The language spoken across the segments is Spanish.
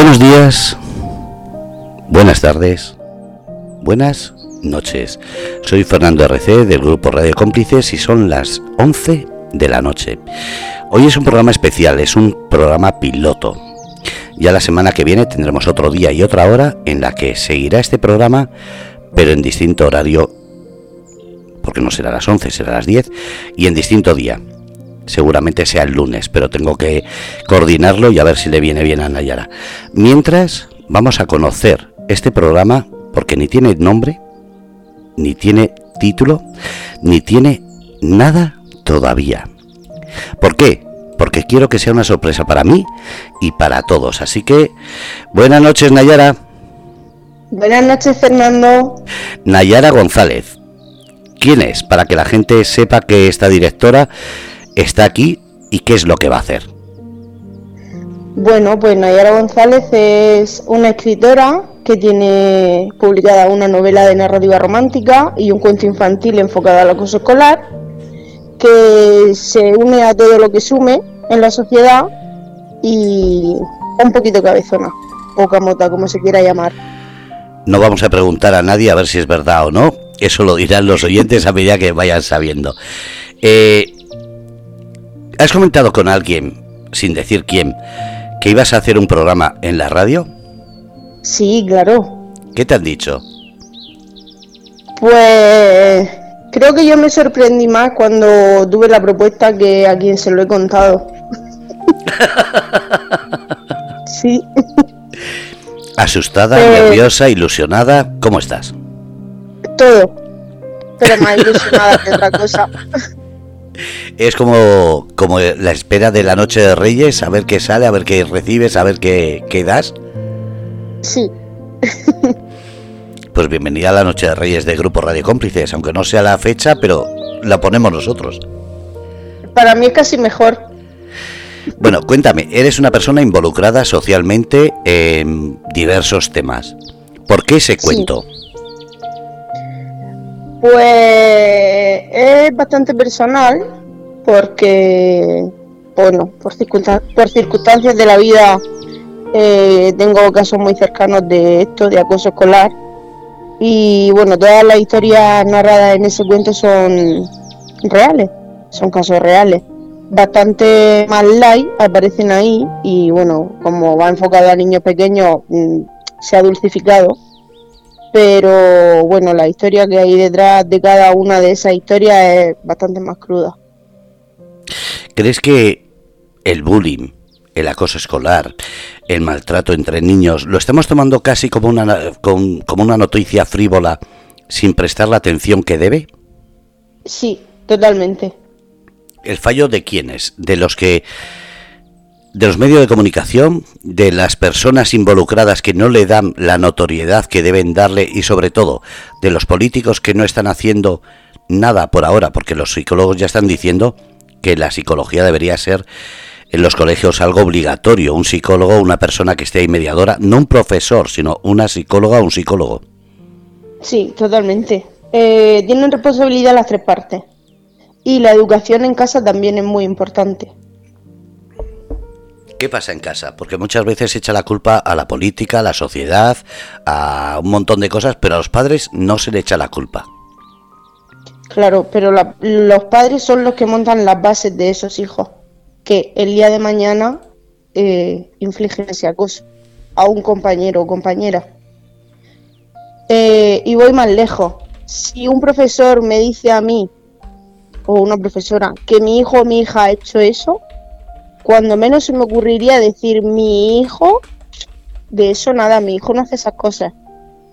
Buenos días, buenas tardes, buenas noches. Soy Fernando RC del grupo Radio Cómplices y son las 11 de la noche. Hoy es un programa especial, es un programa piloto. Ya la semana que viene tendremos otro día y otra hora en la que seguirá este programa, pero en distinto horario, porque no será las 11, será las 10, y en distinto día seguramente sea el lunes, pero tengo que coordinarlo y a ver si le viene bien a Nayara. Mientras, vamos a conocer este programa porque ni tiene nombre, ni tiene título, ni tiene nada todavía. ¿Por qué? Porque quiero que sea una sorpresa para mí y para todos. Así que, buenas noches, Nayara. Buenas noches, Fernando. Nayara González. ¿Quién es? Para que la gente sepa que esta directora está aquí y qué es lo que va a hacer. Bueno, pues Nayara González es una escritora que tiene publicada una novela de narrativa romántica y un cuento infantil enfocado al acoso escolar, que se une a todo lo que sume en la sociedad y un poquito cabezona, o camota, como se quiera llamar. No vamos a preguntar a nadie a ver si es verdad o no, eso lo dirán los oyentes a medida que vayan sabiendo. Eh, ¿Has comentado con alguien, sin decir quién, que ibas a hacer un programa en la radio? Sí, claro. ¿Qué te han dicho? Pues creo que yo me sorprendí más cuando tuve la propuesta que a quien se lo he contado. sí. ¿Asustada, nerviosa, ilusionada? ¿Cómo estás? Todo. Pero más ilusionada que otra cosa. Es como, como la espera de la noche de Reyes, a ver qué sale, a ver qué recibes, a ver qué, qué das. Sí. Pues bienvenida a la noche de Reyes de Grupo Radio Cómplices, aunque no sea la fecha, pero la ponemos nosotros. Para mí es casi mejor. Bueno, cuéntame, eres una persona involucrada socialmente en diversos temas. ¿Por qué ese cuento? Pues es bastante personal porque, bueno, por, circunstancias de la vida eh, tengo casos muy cercanos de esto, de acoso escolar. Y bueno, todas las historias narradas en ese cuento son reales, son casos reales. Bastante más light aparecen ahí y bueno, como va enfocado a niños pequeños, mm, se ha dulcificado pero bueno, la historia que hay detrás de cada una de esas historias es bastante más cruda. ¿Crees que el bullying, el acoso escolar, el maltrato entre niños, lo estamos tomando casi como una, como una noticia frívola sin prestar la atención que debe? Sí, totalmente. ¿El fallo de quiénes? ¿De los que de los medios de comunicación, de las personas involucradas que no le dan la notoriedad que deben darle y sobre todo de los políticos que no están haciendo nada por ahora, porque los psicólogos ya están diciendo que la psicología debería ser en los colegios algo obligatorio, un psicólogo, una persona que esté ahí mediadora, no un profesor, sino una psicóloga o un psicólogo. Sí, totalmente. Eh, tienen responsabilidad las tres partes. Y la educación en casa también es muy importante. ¿Qué pasa en casa? Porque muchas veces se echa la culpa a la política, a la sociedad, a un montón de cosas, pero a los padres no se le echa la culpa. Claro, pero los padres son los que montan las bases de esos hijos, que el día de mañana eh, infligen ese acoso a un compañero o compañera. Eh, y voy más lejos. Si un profesor me dice a mí, o una profesora, que mi hijo o mi hija ha hecho eso, cuando menos se me ocurriría decir mi hijo, de eso nada, mi hijo no hace esas cosas,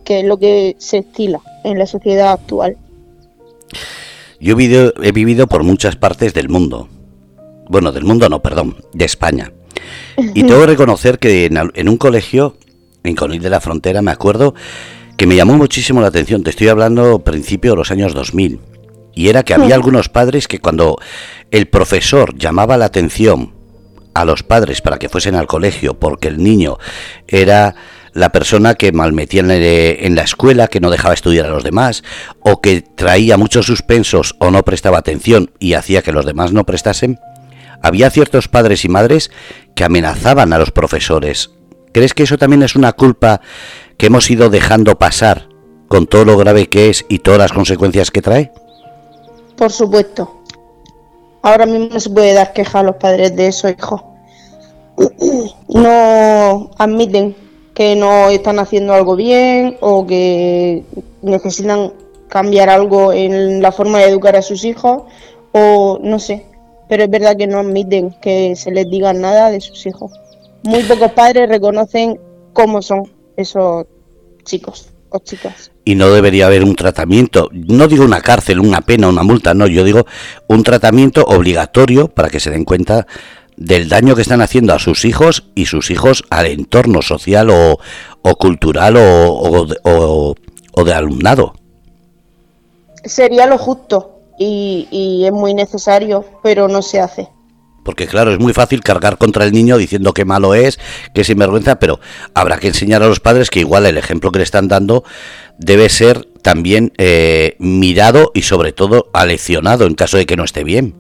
que es lo que se estila en la sociedad actual. Yo he vivido, he vivido por muchas partes del mundo. Bueno, del mundo no, perdón, de España. Y tengo que reconocer que en, un colegio, en Conil de la Frontera, me acuerdo que me llamó muchísimo la atención. Te estoy hablando principio de los años 2000. Y era que había algunos padres que cuando el profesor llamaba la atención a los padres para que fuesen al colegio porque el niño era la persona que malmetía en la escuela, que no dejaba estudiar a los demás, o que traía muchos suspensos o no prestaba atención y hacía que los demás no prestasen, había ciertos padres y madres que amenazaban a los profesores ¿Crees que eso también es una culpa que hemos ido dejando pasar con todo lo grave que es y todas las consecuencias que trae? Por supuesto. Ahora mismo no se puede dar queja a los padres de esos hijos. No admiten que no están haciendo algo bien o que necesitan cambiar algo en la forma de educar a sus hijos o no sé, pero es verdad que no admiten que se les diga nada de sus hijos. Muy pocos padres reconocen cómo son esos chicos o chicas. Y no debería haber un tratamiento, no digo una cárcel, una pena, una multa, no, yo digo un tratamiento obligatorio para que se den cuenta del daño que están haciendo a sus hijos y sus hijos al entorno social o, cultural o, o, de alumnado. Sería lo justo y, y es muy necesario, pero no se hace. Porque claro, es muy fácil cargar contra el niño diciendo que malo es, que es sinvergüenza, pero habrá que enseñar a los padres que igual el ejemplo que le están dando debe ser también eh, mirado y sobre todo aleccionado en caso de que no esté bien.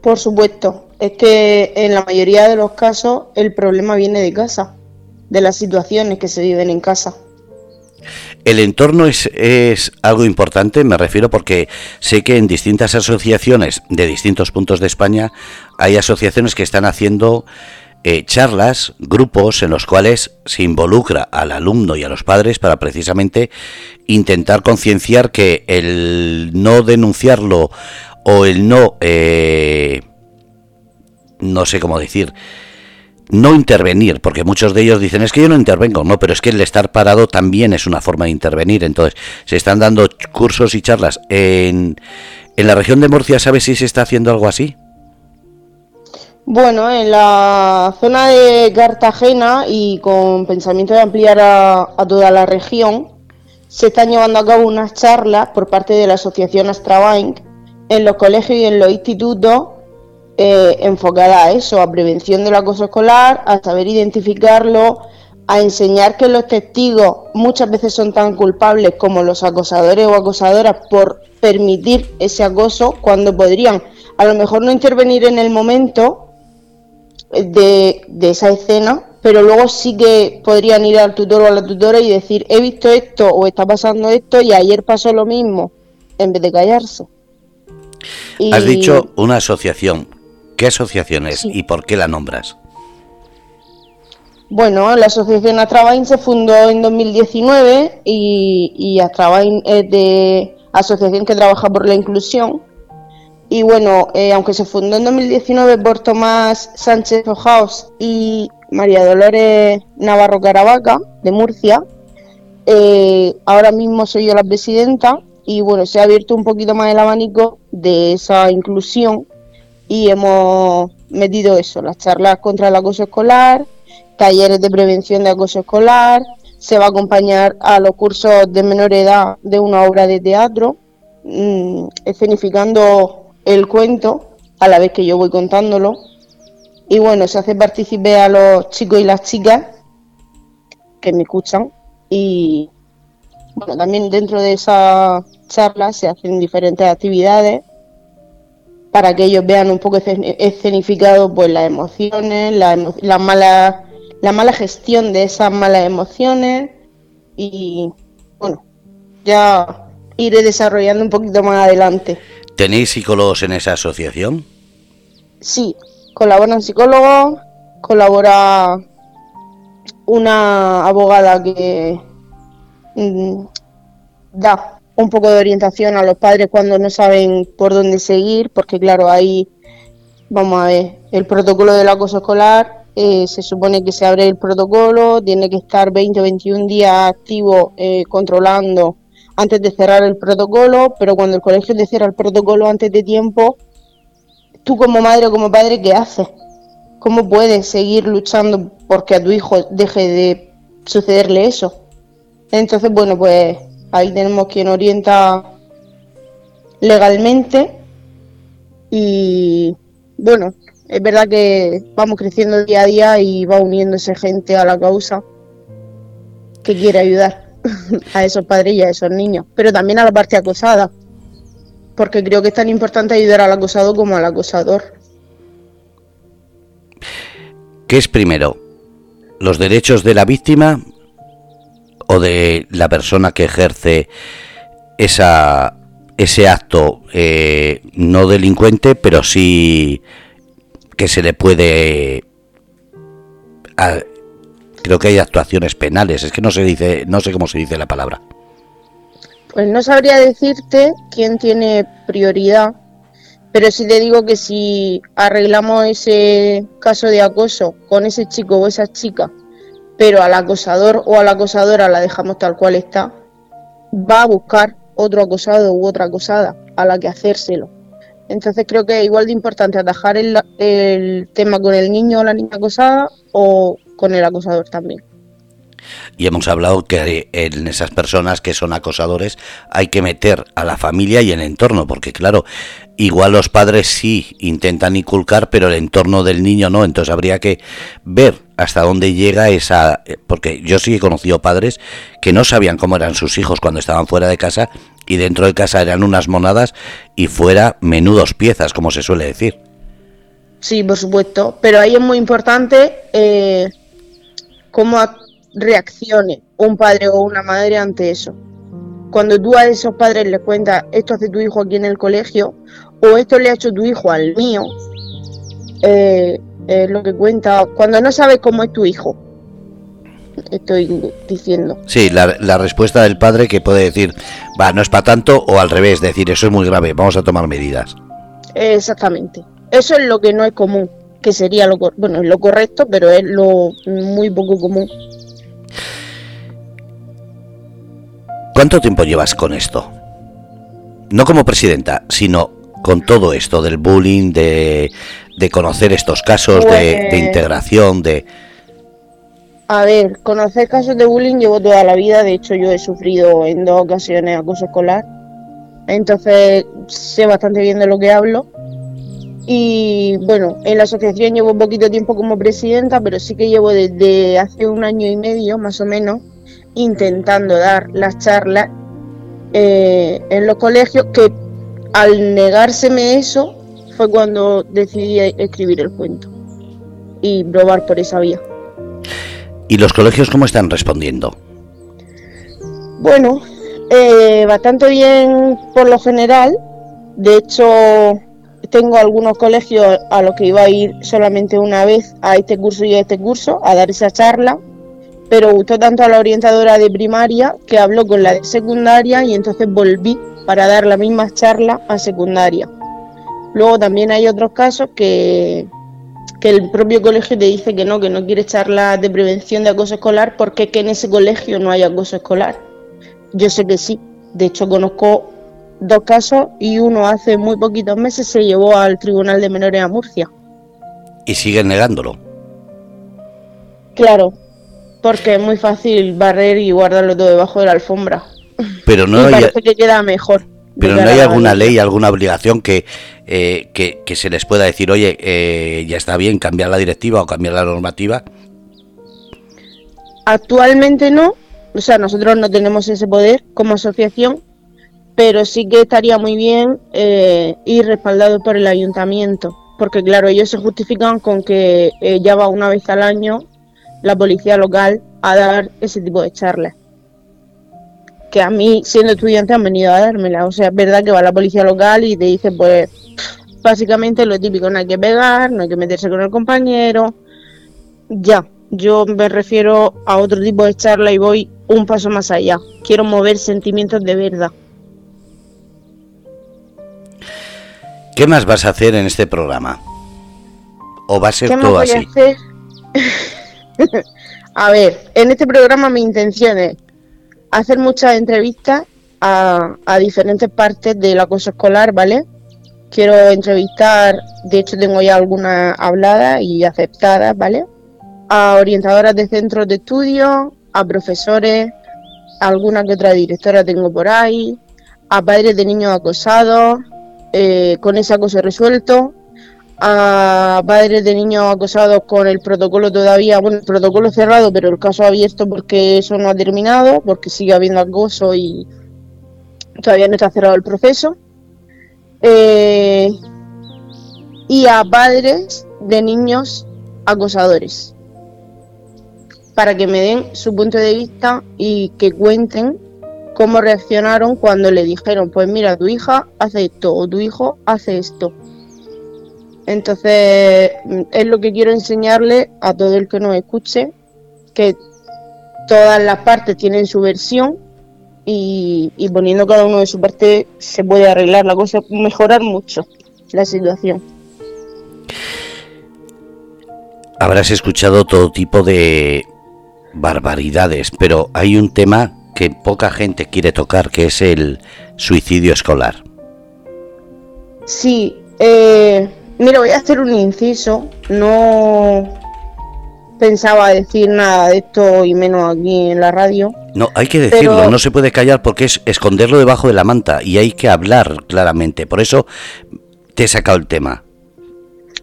Por supuesto, es que en la mayoría de los casos el problema viene de casa, de las situaciones que se viven en casa. El entorno es, es, algo importante, me refiero porque sé que en distintas asociaciones de distintos puntos de España hay asociaciones que están haciendo eh, charlas, grupos en los cuales se involucra al alumno y a los padres para precisamente intentar concienciar que el no denunciarlo o el no, eh, no sé cómo decir, no intervenir, porque muchos de ellos dicen es que yo no intervengo, no, pero es que el estar parado también es una forma de intervenir. Entonces, se están dando cursos y charlas en, en la región de Murcia, ¿sabes si se está haciendo algo así? Bueno, en la zona de Cartagena y con pensamiento de ampliar a, toda la región, se están llevando a cabo unas charlas por parte de la Asociación Astrabank en los colegios y en los institutos eh, enfocada a eso, a prevención del acoso escolar, a saber identificarlo, a enseñar que los testigos muchas veces son tan culpables como los acosadores o acosadoras por permitir ese acoso cuando podrían a lo mejor no intervenir en el momento de, de esa escena, pero luego sí que podrían ir al tutor o a la tutora y decir he visto esto o está pasando esto y ayer pasó lo mismo, en vez de callarse. Has dicho una asociación. ¿Qué asociación es y por qué la nombras? Bueno, la asociación Astrabain se fundó en 2019 y, y Astrabain es de asociación que trabaja por la inclusión. Y bueno, eh, aunque se fundó en 2019 por Tomás Sánchez Ojaos y María Dolores Navarro Caravaca, de Murcia, eh, ahora mismo soy yo la presidenta y bueno, se ha abierto un poquito más el abanico de esa inclusión y hemos metido eso, las charlas contra el acoso escolar, talleres de prevención de acoso escolar, se va a acompañar a los cursos de menor edad de una obra de teatro, mm, escenificando el cuento a la vez que yo voy contándolo. Y bueno, se hace partícipe a los chicos y las chicas que me escuchan. Y bueno, también dentro de esa charla se hacen diferentes actividades para que ellos vean un poco escenificado pues las emociones, la, mala, la mala gestión de esas malas emociones y bueno, ya iré desarrollando un poquito más adelante. ¿Tenéis psicólogos en esa asociación? Sí, colaboran psicólogos, colabora una abogada que mm, da un poco de orientación a los padres cuando no saben por dónde seguir, porque claro, ahí vamos a ver, el protocolo del acoso escolar, eh, se supone que se abre el protocolo, tiene que estar 20 o 21 días activo eh, controlando antes de cerrar el protocolo, pero cuando el colegio te cierra el protocolo antes de tiempo, tú como madre o como padre, ¿qué haces? ¿Cómo puedes seguir luchando porque a tu hijo deje de sucederle eso? Entonces, bueno, pues Ahí tenemos quien orienta legalmente y bueno, es verdad que vamos creciendo día a día y va uniéndose gente a la causa que quiere ayudar a esos padres y a esos niños, pero también a la parte acosada, porque creo que es tan importante ayudar al acosado como al acosador. ¿Qué es primero? los derechos de la víctima o de la persona que ejerce esa, ese acto eh, no delincuente, pero sí que se le puede... creo que hay actuaciones penales, es que no se dice, no sé cómo se dice la palabra. Pues no sabría decirte quién tiene prioridad, pero sí te digo que si arreglamos ese caso de acoso con ese chico o esa chica, pero al acosador o a la acosadora la dejamos tal cual está, va a buscar otro acosado u otra acosada a la que hacérselo. Entonces creo que es igual de importante atajar el, el tema con el niño o la niña acosada o con el acosador también. Y hemos hablado que en esas personas que son acosadores hay que meter a la familia y el entorno, porque claro, igual los padres sí intentan inculcar, pero el entorno del niño no, entonces habría que ver hasta dónde llega esa... Porque yo sí he conocido padres que no sabían cómo eran sus hijos cuando estaban fuera de casa y dentro de casa eran unas monadas y fuera menudos piezas, como se suele decir. Sí, por supuesto, pero ahí es muy importante eh, cómo reaccione un padre o una madre ante eso. Cuando tú a esos padres les cuentas esto hace tu hijo aquí en el colegio o esto le ha hecho tu hijo al mío, eh, es lo que cuenta. Cuando no sabes cómo es tu hijo, estoy diciendo. Sí, la, la, respuesta del padre que puede decir, va, no es para tanto, o al revés, decir, eso es muy grave, vamos a tomar medidas. Exactamente. Eso es lo que no es común, que sería lo, bueno, es lo correcto, pero es lo muy poco común. ¿Cuánto tiempo llevas con esto? No como presidenta, sino con todo esto del bullying, de, de conocer estos casos, de, Pues- integración, de... A ver, conocer casos de bullying llevo toda la vida, de hecho yo he sufrido en dos ocasiones acoso escolar, entonces sé bastante bien de lo que hablo. Y bueno, en la asociación llevo poquito tiempo como presidenta, pero sí que llevo desde hace un año y medio más o menos intentando dar las charlas eh, en los colegios, que al negárseme eso fue cuando decidí escribir el cuento y probar por esa vía. ¿Y los colegios cómo están respondiendo? Bueno, eh, bastante bien por lo general. De hecho, tengo algunos colegios a los que iba a ir solamente una vez a este curso y a este curso a dar esa charla, pero gustó tanto a la orientadora de primaria que habló con la de secundaria y entonces volví para dar la misma charla a secundaria. Luego también hay otros casos que, que el propio colegio te dice que no, que no quiere charlas de prevención de acoso escolar porque es que en ese colegio no hay acoso escolar. Yo sé que sí. De hecho, conozco dos casos y uno hace muy poquitos meses se llevó al Tribunal de Menores a Murcia. Y siguen negándolo. Claro, porque es muy fácil barrer y guardarlo todo debajo de la alfombra. Pero no hay, parece que queda mejor. pero no hay alguna ley, alguna obligación que, eh, que, que se les pueda decir, oye, eh, ya está bien cambiar la directiva o cambiar la normativa. Actualmente no, o sea, nosotros no tenemos ese poder como asociación, pero sí que estaría muy bien eh, ir respaldado por el ayuntamiento, porque claro, ellos se justifican con que eh, ya va una vez al año la policía local a dar ese tipo de charlas. Que a mí, siendo estudiante, han venido a dármela. O sea, es verdad que va la policía local y te dice, pues, básicamente lo típico, no hay que pegar, no hay que meterse con el compañero. Ya, yo me refiero a otro tipo de charla y voy un paso más allá. Quiero mover sentimientos de verdad. ¿Qué más vas a hacer en este programa? ¿O va a ser ¿Qué más todo a así? a ver, en este programa mi intención es hacer muchas entrevistas a, a diferentes partes del acoso escolar, ¿vale? Quiero entrevistar, de hecho tengo ya algunas habladas y aceptadas, ¿vale? A orientadoras de centros de estudio, a profesores, alguna que otra directora tengo por ahí, a padres de niños acosados, eh, con ese acoso resuelto, a padres de niños acosados con el protocolo todavía, bueno, el protocolo cerrado, pero el caso abierto porque eso no ha terminado, porque sigue habiendo acoso y todavía no está cerrado el proceso. Eh, y a padres de niños acosadores. para que me den su punto de vista y que cuenten cómo reaccionaron cuando le dijeron, pues mira, tu hija hace esto o tu hijo hace esto. Entonces, es lo que quiero enseñarle a todo el que nos escuche, que todas las partes tienen su versión y, poniendo cada uno de su parte se puede arreglar la cosa, mejorar mucho la situación. Habrás escuchado todo tipo de barbaridades, pero hay un tema que poca gente quiere tocar, que es el suicidio escolar. Sí, eh, mira, voy a hacer un inciso. No pensaba decir nada de esto y menos aquí en la radio. No, hay que decirlo, no se puede callar porque es esconderlo debajo de la manta y hay que hablar claramente. Por eso te he sacado el tema.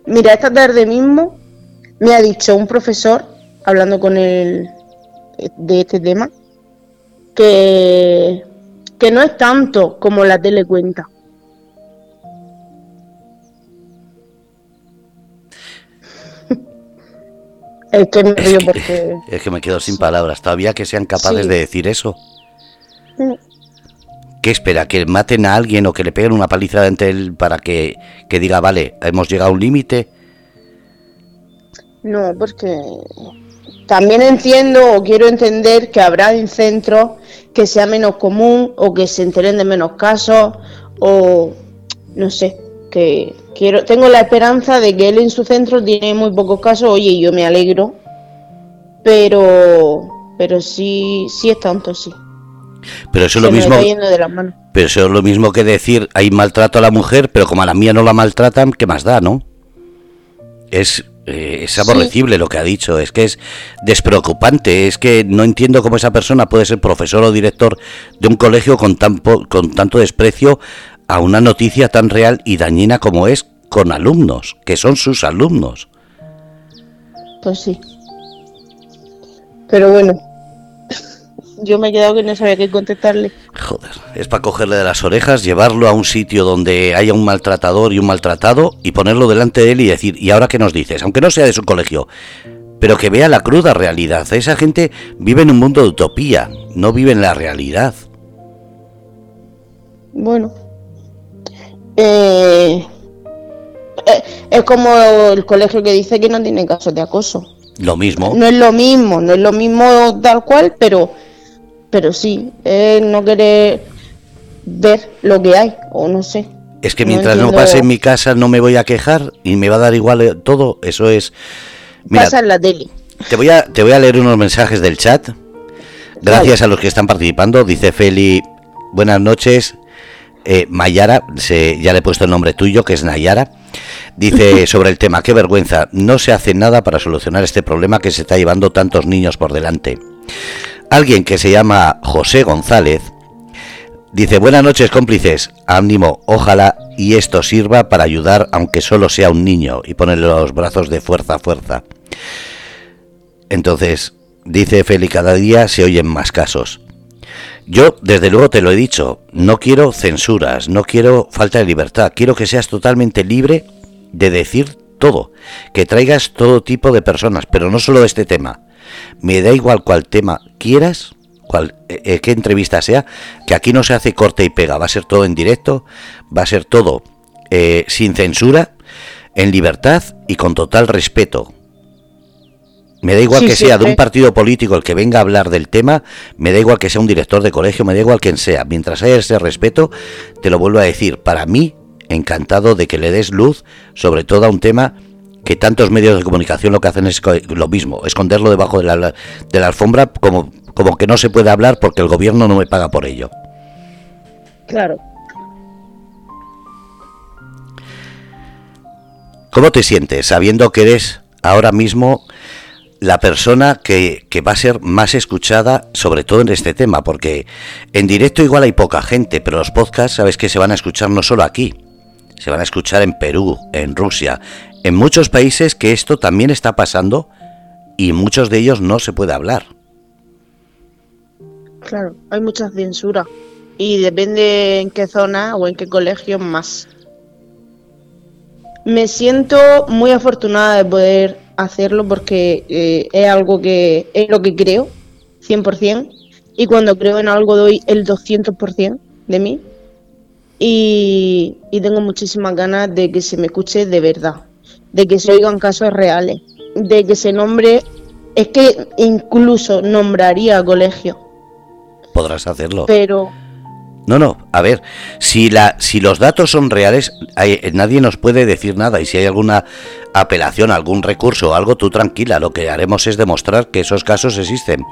Mira, esta tarde mismo me ha dicho un profesor, hablando con él de este tema, que, que no es tanto como la tele cuenta. es que me río porque... Es que me quedo sin palabras. Todavía que sean capaces de decir eso. ¿Qué espera? ¿Que maten a alguien o que le peguen una paliza de él para que, que diga, vale, hemos llegado a un límite? No, porque también entiendo o quiero entender que habrá en centros que sea menos común o que se enteren de menos casos o no sé, que quiero tengo la esperanza de que él en su centro tiene muy pocos casos, oye, yo me alegro, pero pero sí sí es tanto, sí. Pero eso es lo mismo. Pero eso es lo mismo que decir, hay maltrato a la mujer, pero como a la mía no la maltratan, ¿qué más da, no? Es eh, es aborrecible lo que ha dicho, es que es despreocupante, es que no entiendo cómo esa persona puede ser profesor o director de un colegio con, tan con tanto desprecio a una noticia tan real y dañina como es con alumnos, que son sus alumnos. Pues sí. Pero bueno, yo me he quedado que no sabía qué contestarle. Joder, es para cogerle de las orejas, llevarlo a un sitio donde haya un maltratador y un maltratado y ponerlo delante de él y decir, ¿y ahora qué nos dices? Aunque no sea de su colegio, pero que vea la cruda realidad. Esa gente vive en un mundo de utopía, no vive en la realidad. Bueno. Eh, eh, es como el colegio que dice que no tiene casos de acoso. Lo mismo. No es lo mismo, no es lo mismo tal cual, pero pero sí, no querer ver lo que hay, o no sé. Es que mientras no, pase en mi casa no me voy a quejar y me va a dar igual eh, todo, eso es... Pasa en la tele. Te voy, a, te voy a leer unos mensajes del chat. Gracias a los que están participando. Dice Feli, buenas noches. Eh, Mayara, ya le he puesto el nombre tuyo, que es Nayara. Dice sobre el tema, qué vergüenza, no se hace nada para solucionar este problema que se está llevando tantos niños por delante. Alguien que se llama José González dice, buenas noches cómplices, ánimo, ojalá y esto sirva para ayudar aunque solo sea un niño y ponerle los brazos de fuerza a fuerza. Entonces, dice Feli, cada día se oyen más casos. Yo, desde luego te lo he dicho, no quiero censuras, no quiero falta de libertad, quiero que seas totalmente libre de decir todo, que traigas todo tipo de personas, pero no solo este tema, me da igual cuál tema quieras, cual, eh, eh, qué entrevista sea, que aquí no se hace corte y pega, va a ser todo en directo, va a ser todo eh, sin censura, en libertad y con total respeto. Me da igual que sea de un partido político el que venga a hablar del tema, me da igual que sea un director de colegio, me da igual quien sea. Mientras haya ese respeto, te lo vuelvo a decir, para mí, encantado de que le des luz sobre todo a un tema que tantos medios de comunicación lo que hacen es lo mismo, esconderlo debajo de la, de la alfombra como, como que no se puede hablar porque el gobierno no me paga por ello. Claro. ¿Cómo te sientes sabiendo que eres ahora mismo la persona que, que, va a ser más escuchada, sobre todo en este tema? Porque en directo igual hay poca gente, pero los podcasts sabes que se van a escuchar no solo aquí, se van a escuchar en Perú, en Rusia, en muchos países que esto también está pasando y muchos de ellos no se puede hablar. Claro, hay mucha censura y depende en qué zona o en qué colegio más. Me siento muy afortunada de poder hacerlo porque eh, es algo que es lo que creo, 100%, y cuando creo en algo doy el 200% de mí. Y, y tengo muchísimas ganas de que se me escuche de verdad, de que se oigan casos reales, de que se nombre, es que incluso nombraría colegio. Podrás hacerlo. Pero no, no, a ver, si, la, si los datos son reales, nadie nos puede decir nada y si hay alguna apelación, algún recurso o algo, tú tranquila, lo que haremos es demostrar que esos casos existen.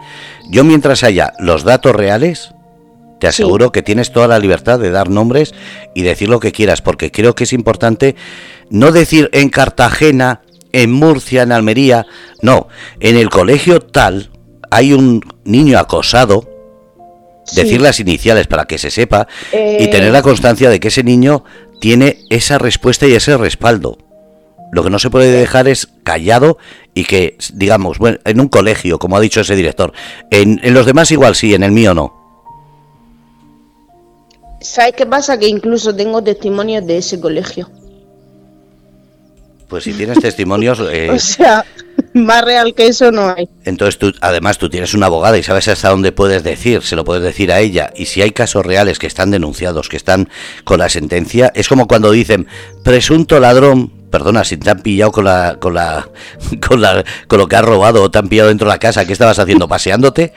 Yo mientras haya los datos reales, te aseguro que tienes toda la libertad de dar nombres y decir lo que quieras, porque creo que es importante no decir en Cartagena, en Murcia, en Almería, no, en el colegio tal hay un niño acosado, decir las iniciales para que se sepa y eh, tener la constancia de que ese niño tiene esa respuesta y ese respaldo. Lo que no se puede dejar es callado y que, digamos, bueno, en un colegio, como ha dicho ese director, en, en los demás igual sí, en el mío no. ¿Sabes qué pasa? Que incluso tengo testimonios de ese colegio. Pues si tienes testimonios... Eh, o sea, más real que eso no hay. Entonces tú, además tú tienes una abogada y sabes hasta dónde puedes decir, se lo puedes decir a ella. Y si hay casos reales que están denunciados, que están con la sentencia, es como cuando dicen, presunto ladrón, perdona, si te han pillado con la, con la, con la, con lo que has robado o te han pillado dentro de la casa, ¿qué estabas haciendo? ¿Paseándote?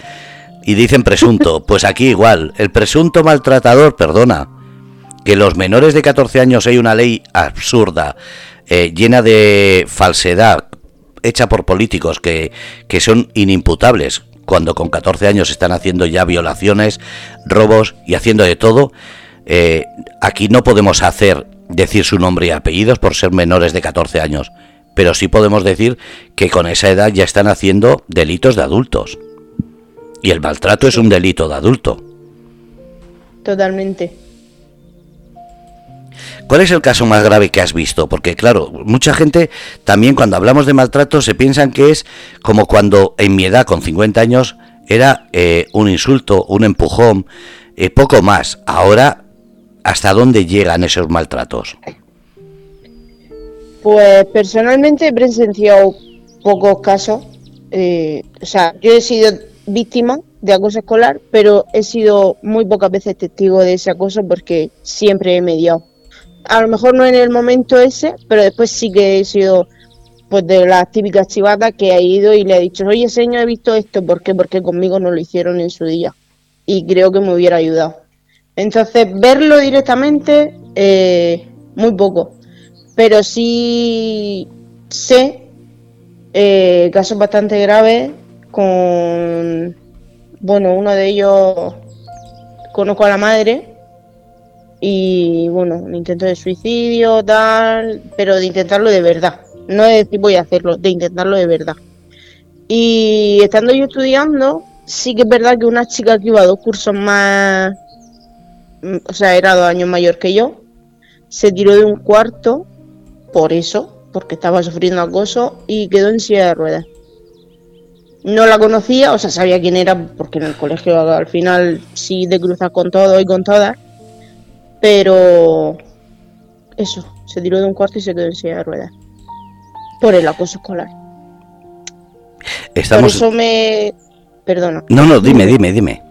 Y dicen presunto, pues aquí igual, el presunto maltratador, perdona, que los menores de 14 años hay una ley absurda eh, llena de falsedad, hecha por políticos que, que son inimputables, cuando con 14 años están haciendo ya violaciones, robos y haciendo de todo, eh, aquí no podemos hacer decir su nombre y apellidos por ser menores de 14 años, pero sí podemos decir que con esa edad ya están haciendo delitos de adultos. Y el maltrato es un delito de adulto. Totalmente. ¿Cuál es el caso más grave que has visto? Porque claro, mucha gente también cuando hablamos de maltrato se piensan que es como cuando en mi edad, con 50 años, era eh, un insulto, un empujón, eh, poco más. Ahora, ¿hasta dónde llegan esos maltratos? Pues personalmente he presenciado pocos casos. Eh, o sea, yo he sido víctima de acoso escolar, pero he sido muy pocas veces testigo de ese acoso porque siempre he mediado a lo mejor no en el momento ese, pero después sí que he sido pues de las típicas chivatas que ha ido y le ha dicho, oye señor, he visto esto, ¿por qué? Porque conmigo no lo hicieron en su día. Y creo que me hubiera ayudado. Entonces, verlo directamente, eh, muy poco. Pero sí sé eh, casos bastante graves con, bueno, uno de ellos conozco a la madre y bueno, un intento de suicidio, tal, pero de intentarlo de verdad. No de decir voy a hacerlo, de intentarlo de verdad. Y estando yo estudiando, sí que es verdad que una chica que iba a dos cursos más, mm, o sea, era dos años mayor que yo, se tiró de un cuarto por eso, porque estaba sufriendo acoso y quedó en silla de ruedas. No la conocía, o sea, sabía quién era, porque en el colegio al final sí de cruzas con todo y con todas pero eso, se tiró de un cuarto y se quedó en silla de ruedas. Por el acoso escolar. Estamos... Por eso me... Perdona. No, no, dime, dime, dime.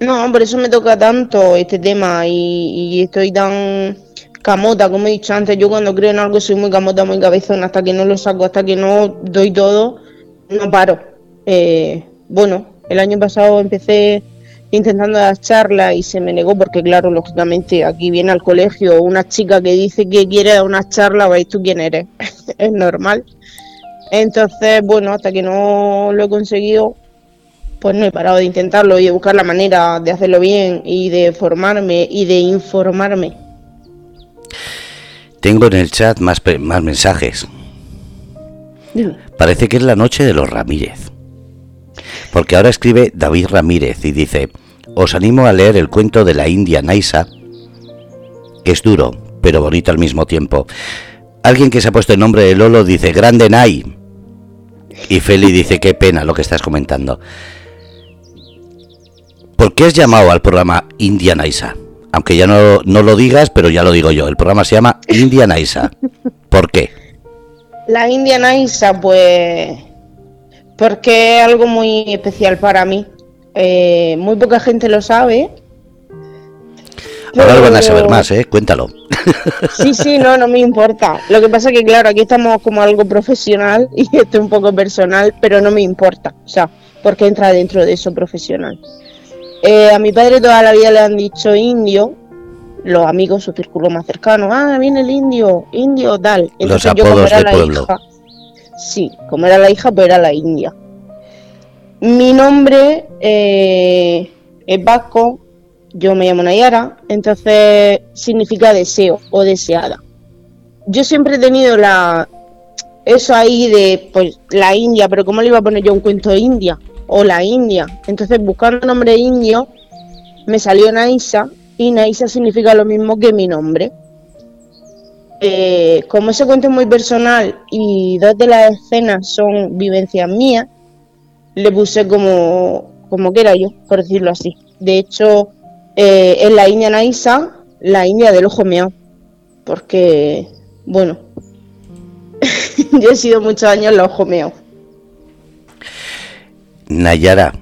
No, por eso me toca tanto este tema y, estoy tan camota, como he dicho antes, yo cuando creo en algo soy muy camota, muy cabezona, hasta que no lo saco, hasta que no doy todo, no paro. Eh, bueno, el año pasado empecé intentando dar charlas y se me negó porque claro, lógicamente aquí viene al colegio una chica que dice que quiere dar una charla, veis tú quién eres, es normal. Entonces, bueno, hasta que no lo he conseguido, pues no he parado de intentarlo y de buscar la manera de hacerlo bien y de formarme y de informarme. Tengo en el chat más, más mensajes. Parece que es la noche de los Ramírez. Porque ahora escribe David Ramírez y dice, os animo a leer el cuento de la India Naisa, que es duro, pero bonito al mismo tiempo. Alguien que se ha puesto el nombre de Lolo dice, grande Nai. Y Feli dice, qué pena lo que estás comentando. ¿Por qué has llamado al programa India Naisa? Aunque ya no, no lo digas, pero ya lo digo yo. El programa se llama India Naisa. ¿Por qué? La India Naisa, pues, porque es algo muy especial para mí. Eh, muy poca gente lo sabe. Ahora lo van a saber más, ¿eh? Cuéntalo. Sí, sí, no, no me importa. Lo que pasa es que, claro, aquí estamos como algo profesional y esto es un poco personal, pero no me importa. O sea, porque entra dentro de eso profesional. Eh, a mi padre toda la vida le han dicho indio, los amigos, su círculo más cercano. Ah, viene el indio, indio, tal. Entonces, los apodos yo, pueblo. Hija, sí, como era la hija, pues era la india. Mi nombre eh, es vasco, yo me llamo Nayara, entonces significa deseo o deseada. Yo siempre he tenido la eso ahí de pues la India, pero ¿cómo le iba a poner yo un cuento de India? O la India. Entonces buscando un nombre indio me salió Naisa y Naisa significa lo mismo que mi nombre. Eh, como ese cuento es muy personal y dos de las escenas son vivencias mías, le puse como, como que era yo, por decirlo así. De hecho, eh, en la India Naisa, la India del ojo meado. Porque, bueno, yo he sido muchos años la ojo meado. Nayara.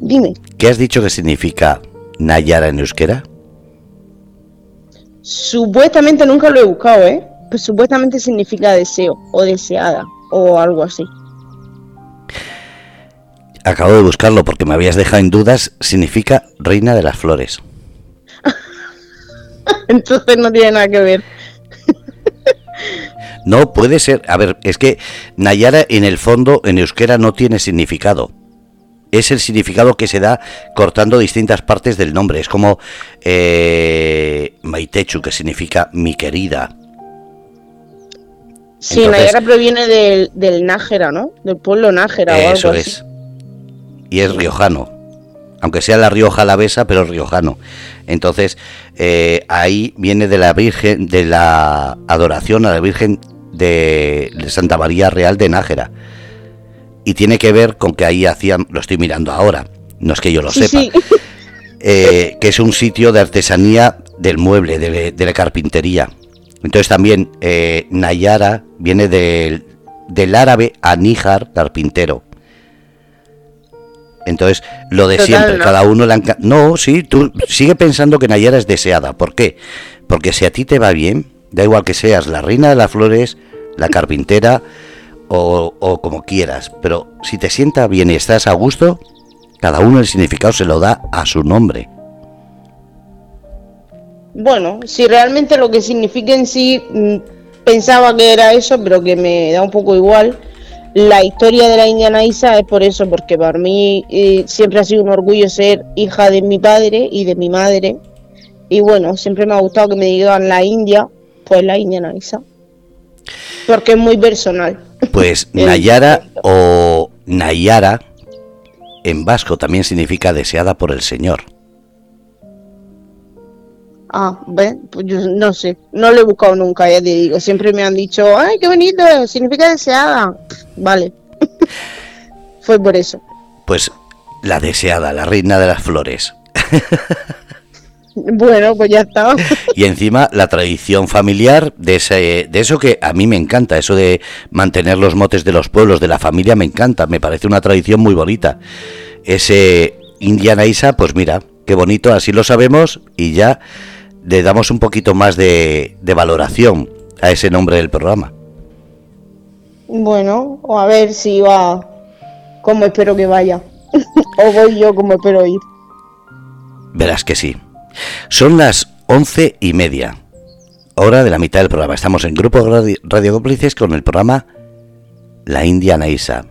Dime. ¿Qué has dicho que significa Nayara en euskera? Supuestamente nunca lo he buscado, ¿eh? Pues supuestamente significa deseo o deseada o algo así. Acabo de buscarlo porque me habías dejado en dudas. Significa reina de las flores. Entonces no tiene nada que ver. no puede ser. A ver, es que Nayara en el fondo en euskera no tiene significado. Es el significado que se da cortando distintas partes del nombre. Es como eh, Maitechu, que significa mi querida. Sí, Nayara proviene del, del Nájera, ¿no? Del pueblo Nájera o algo así. es y es riojano. Aunque sea la Rioja Alavesa, pero riojano. Entonces, eh, ahí viene de la Virgen, de la adoración a la Virgen de Santa María Real de Nájera. Y tiene que ver con que ahí hacían, lo estoy mirando ahora, no es que yo lo sepa, eh, que es un sitio de artesanía del mueble, de, la carpintería. Entonces también eh, Nayara viene del, del árabe aníjar, carpintero. Entonces, lo de siempre, cada uno la No, sí, tú sigue pensando que Nayara es deseada. ¿Por qué? Porque si a ti te va bien, da igual que seas la reina de las flores, la carpintera o, como quieras, pero si te sienta bien y estás a gusto, cada uno el significado se lo da a su nombre. Bueno, si realmente lo que significa en sí mm, pensaba que era eso, pero que me da un poco igual la historia de la Indiana Isa es por eso, porque para mí eh, siempre ha sido un orgullo ser hija de mi padre y de mi madre. Y bueno, siempre me ha gustado que me digan la India, pues la Indiana Isa. Porque es muy personal. Pues Nayara o Nayara en vasco también significa deseada por el Señor. Ah, ¿ves? Pues yo no sé, no lo he buscado nunca, ya te digo. Siempre me han dicho, ay, qué bonito, significa deseada. Vale. Fue por eso. Pues la deseada, la reina de las flores. Bueno, pues ya está. Y encima la tradición familiar de, ese, de eso que a mí me encanta, eso de mantener los motes de los pueblos, de la familia, me encanta, me parece una tradición muy bonita. Ese Indiana Isa, pues mira, qué bonito, así lo sabemos y ya le damos un poquito más de, valoración a ese nombre del programa. Bueno, o a ver si va como espero que vaya. o voy yo como espero ir. Verás que sí. Son las once y media, hora de la mitad del programa. Estamos en Grupo Radio, Cómplices con el programa La India Isa.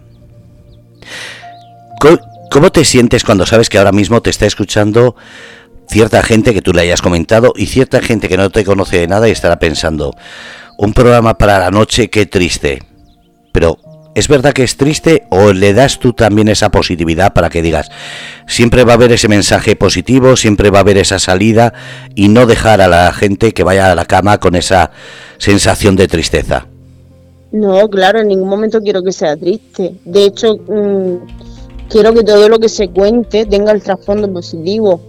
¿Cómo te sientes cuando sabes que ahora mismo te está escuchando cierta gente que tú le hayas comentado y cierta gente que no te conoce de nada y estará pensando, un programa para la noche, qué triste. Pero, ¿es verdad que es triste o le das tú también esa positividad para que digas, siempre va a haber ese mensaje positivo, siempre va a haber esa salida y no dejar a la gente que vaya a la cama con esa sensación de tristeza? No, claro, en ningún momento quiero que sea triste. De hecho, mm, quiero que todo lo que se cuente tenga el trasfondo positivo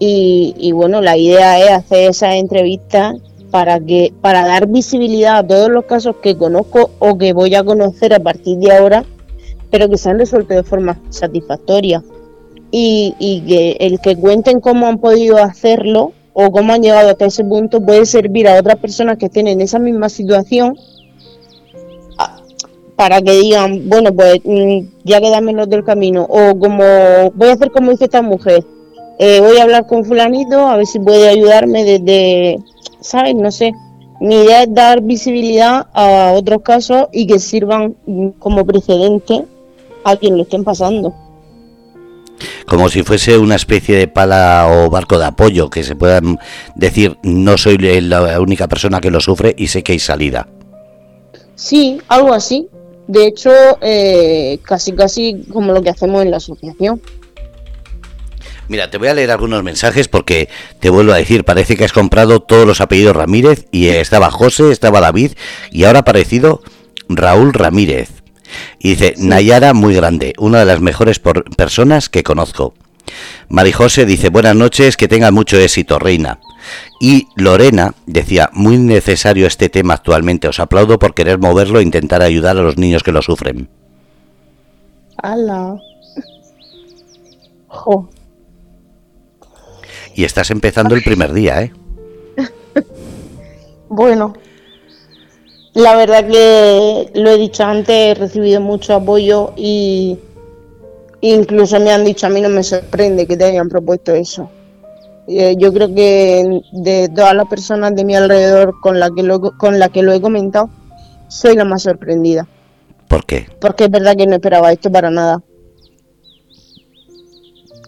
y, bueno, la idea es hacer esa entrevista para que para dar visibilidad a todos los casos que conozco o que voy a conocer a partir de ahora, pero que se han resuelto de forma satisfactoria. Y, y que el que cuenten cómo han podido hacerlo o cómo han llegado hasta ese punto puede servir a otras personas que tienen esa misma situación para que digan, bueno, pues mm, ya queda menos del camino, o como voy a hacer como dice esta mujer, eh, voy a hablar con fulanito a ver si puede ayudarme desde, ¿sabes? No sé. Mi idea es dar visibilidad a otros casos y que sirvan como precedente a quien lo estén pasando. Como si fuese una especie de pala o barco de apoyo, que se puedan decir, no soy la única persona que lo sufre y sé que hay salida. Sí, algo así. De hecho, eh, casi casi como lo que hacemos en la asociación. Mira, te voy a leer algunos mensajes porque te vuelvo a decir, parece que has comprado todos los apellidos Ramírez y estaba José, estaba David y ahora ha aparecido Raúl Ramírez. Y dice, Nayara muy grande, una de las mejores personas que conozco. Marijose dice, buenas noches, que tenga mucho éxito, reina. Y Lorena decía, muy necesario este tema actualmente, os aplaudo por querer moverlo e intentar ayudar a los niños que lo sufren. ¡Hala! Y estás empezando el primer día, ¿eh? bueno, la verdad que lo he dicho antes, he recibido mucho apoyo y incluso me han dicho, a mí no me sorprende que te hayan propuesto eso. Eh, yo creo que de todas las personas de mi alrededor con la que lo, con la que lo he comentado, soy la más sorprendida. ¿Por qué? Porque es verdad que no esperaba esto para nada.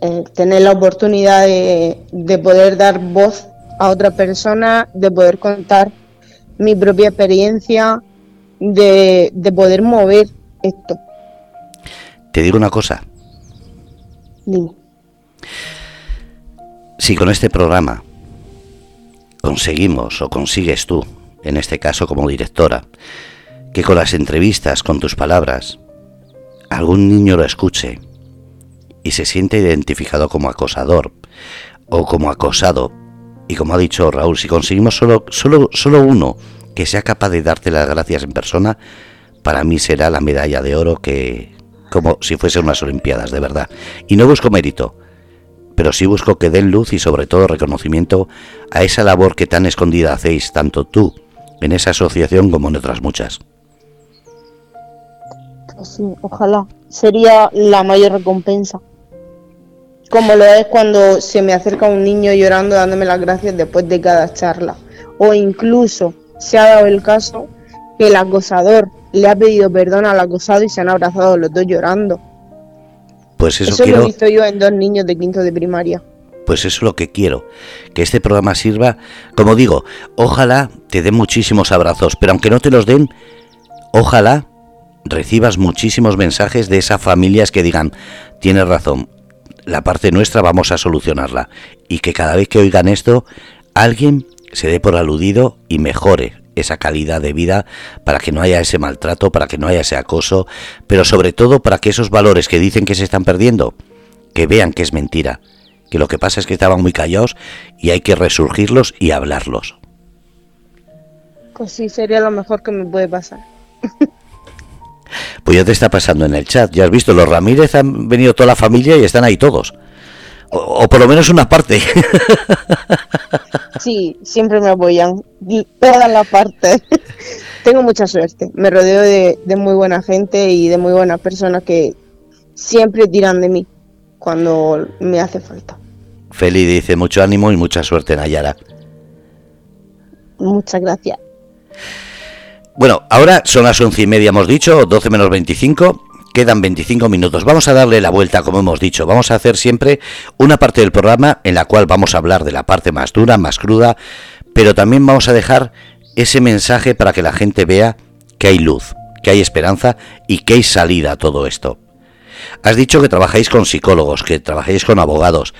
Eh, tener la oportunidad de, de poder dar voz a otra persona, de poder contar mi propia experiencia, de, de poder mover esto. Te digo una cosa. Dime si con este programa conseguimos o consigues tú, en este caso como directora, que con las entrevistas, con tus palabras, algún niño lo escuche y se siente identificado como acosador o como acosado, y como ha dicho Raúl, si conseguimos solo, solo, solo uno que sea capaz de darte las gracias en persona, para mí será la medalla de oro que, como si fuese unas Olimpiadas, de verdad. Y no busco mérito, pero sí busco que den luz y sobre todo reconocimiento a esa labor que tan escondida hacéis tanto tú en esa asociación como en otras muchas. Sí, ojalá. Sería la mayor recompensa. Como lo es cuando se me acerca un niño llorando dándome las gracias después de cada charla. O incluso se ha dado el caso que el acosador le ha pedido perdón al acosado y se han abrazado los dos llorando. Pues eso, eso lo he visto yo en dos niños de quinto de primaria. Pues eso es lo que quiero, que este programa sirva, como digo, ojalá te den muchísimos abrazos, pero aunque no te los den, ojalá recibas muchísimos mensajes de esas familias que digan, tienes razón, la parte nuestra vamos a solucionarla, y que cada vez que oigan esto, alguien se dé por aludido y mejore esa calidad de vida, para que no haya ese maltrato, para que no haya ese acoso, pero sobre todo para que esos valores que dicen que se están perdiendo, que vean que es mentira, que lo que pasa es que estaban muy callados y hay que resurgirlos y hablarlos. Pues sí, sería lo mejor que me puede pasar. Pues ya te está pasando en el chat, ya has visto, los Ramírez han venido toda la familia y están ahí todos. O, por lo menos una parte. Sí, siempre me apoyan. Todas las partes. Tengo mucha suerte. Me rodeo de, muy buena gente y de muy buenas personas que siempre tiran de mí cuando me hace falta. Feli dice mucho ánimo y mucha suerte, Nayara. Muchas gracias. Bueno, ahora son las once y media, hemos dicho, 12 menos 25. Quedan 25 minutos. Vamos a darle la vuelta, como hemos dicho. Vamos a hacer siempre una parte del programa en la cual vamos a hablar de la parte más dura, más cruda, pero también vamos a dejar ese mensaje para que la gente vea que hay luz, que hay esperanza y que hay salida a todo esto. Has dicho que trabajáis con psicólogos, que trabajáis con abogados.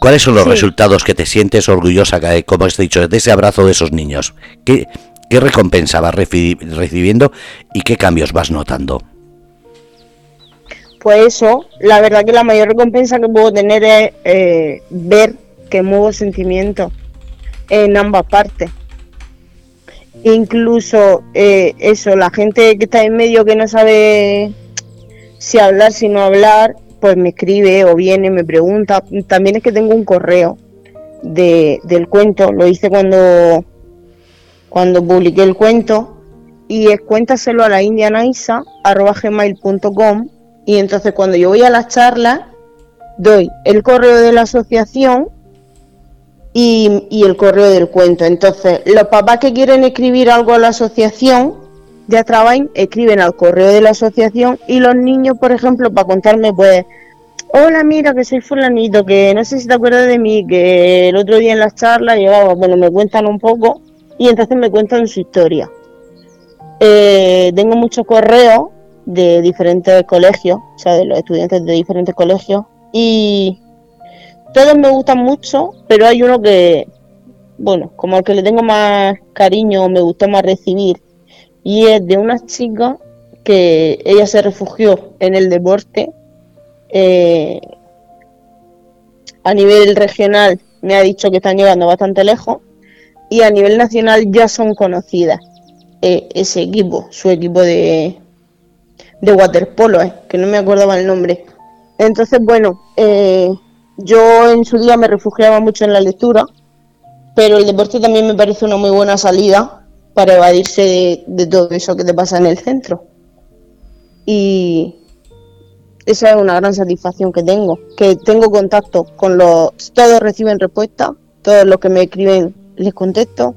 ¿Cuáles son los resultados que te sientes orgullosa, como has dicho, de ese abrazo de esos niños? ¿Qué, qué recompensa vas recibiendo y qué cambios vas notando? Pues eso, la verdad que la mayor recompensa que puedo tener es eh, ver que muevo sentimientos. en ambas partes. Incluso eh, eso, la gente que está en medio que no sabe si hablar, si no hablar, pues me escribe o viene, me pregunta. También es que tengo un correo de, del cuento, lo hice cuando, cuando publiqué el cuento, y es cuéntaselo a la indianaisa.gmail.com y entonces cuando yo voy a las charlas, doy el correo de la asociación y, y, el correo del cuento. Entonces, los papás que quieren escribir algo a la asociación de Atrabain escriben al correo de la asociación y los niños, por ejemplo, para contarme, pues, hola, mira, que soy fulanito, que no sé si te acuerdas de mí, que el otro día en las charlas llevaba, bueno, me cuentan un poco y entonces me cuentan su historia. Eh, tengo muchos correos de diferentes colegios, o sea, de los estudiantes de diferentes colegios y todos me gustan mucho, pero hay uno que, bueno, como al que le tengo más cariño, me gustó más recibir, y es de una chica que ella se refugió en el deporte. Eh, a nivel regional me ha dicho que están llegando bastante lejos y a nivel nacional ya son conocidas eh, ese equipo, su equipo de, de waterpolo, eh, que no me acordaba el nombre. Entonces, bueno, eh, yo en su día me refugiaba mucho en la lectura, pero el deporte también me parece una muy buena salida para evadirse de, todo eso que te pasa en el centro. Y esa es una gran satisfacción que tengo, que tengo contacto con los... Todos reciben respuesta, todos los que me escriben les contesto,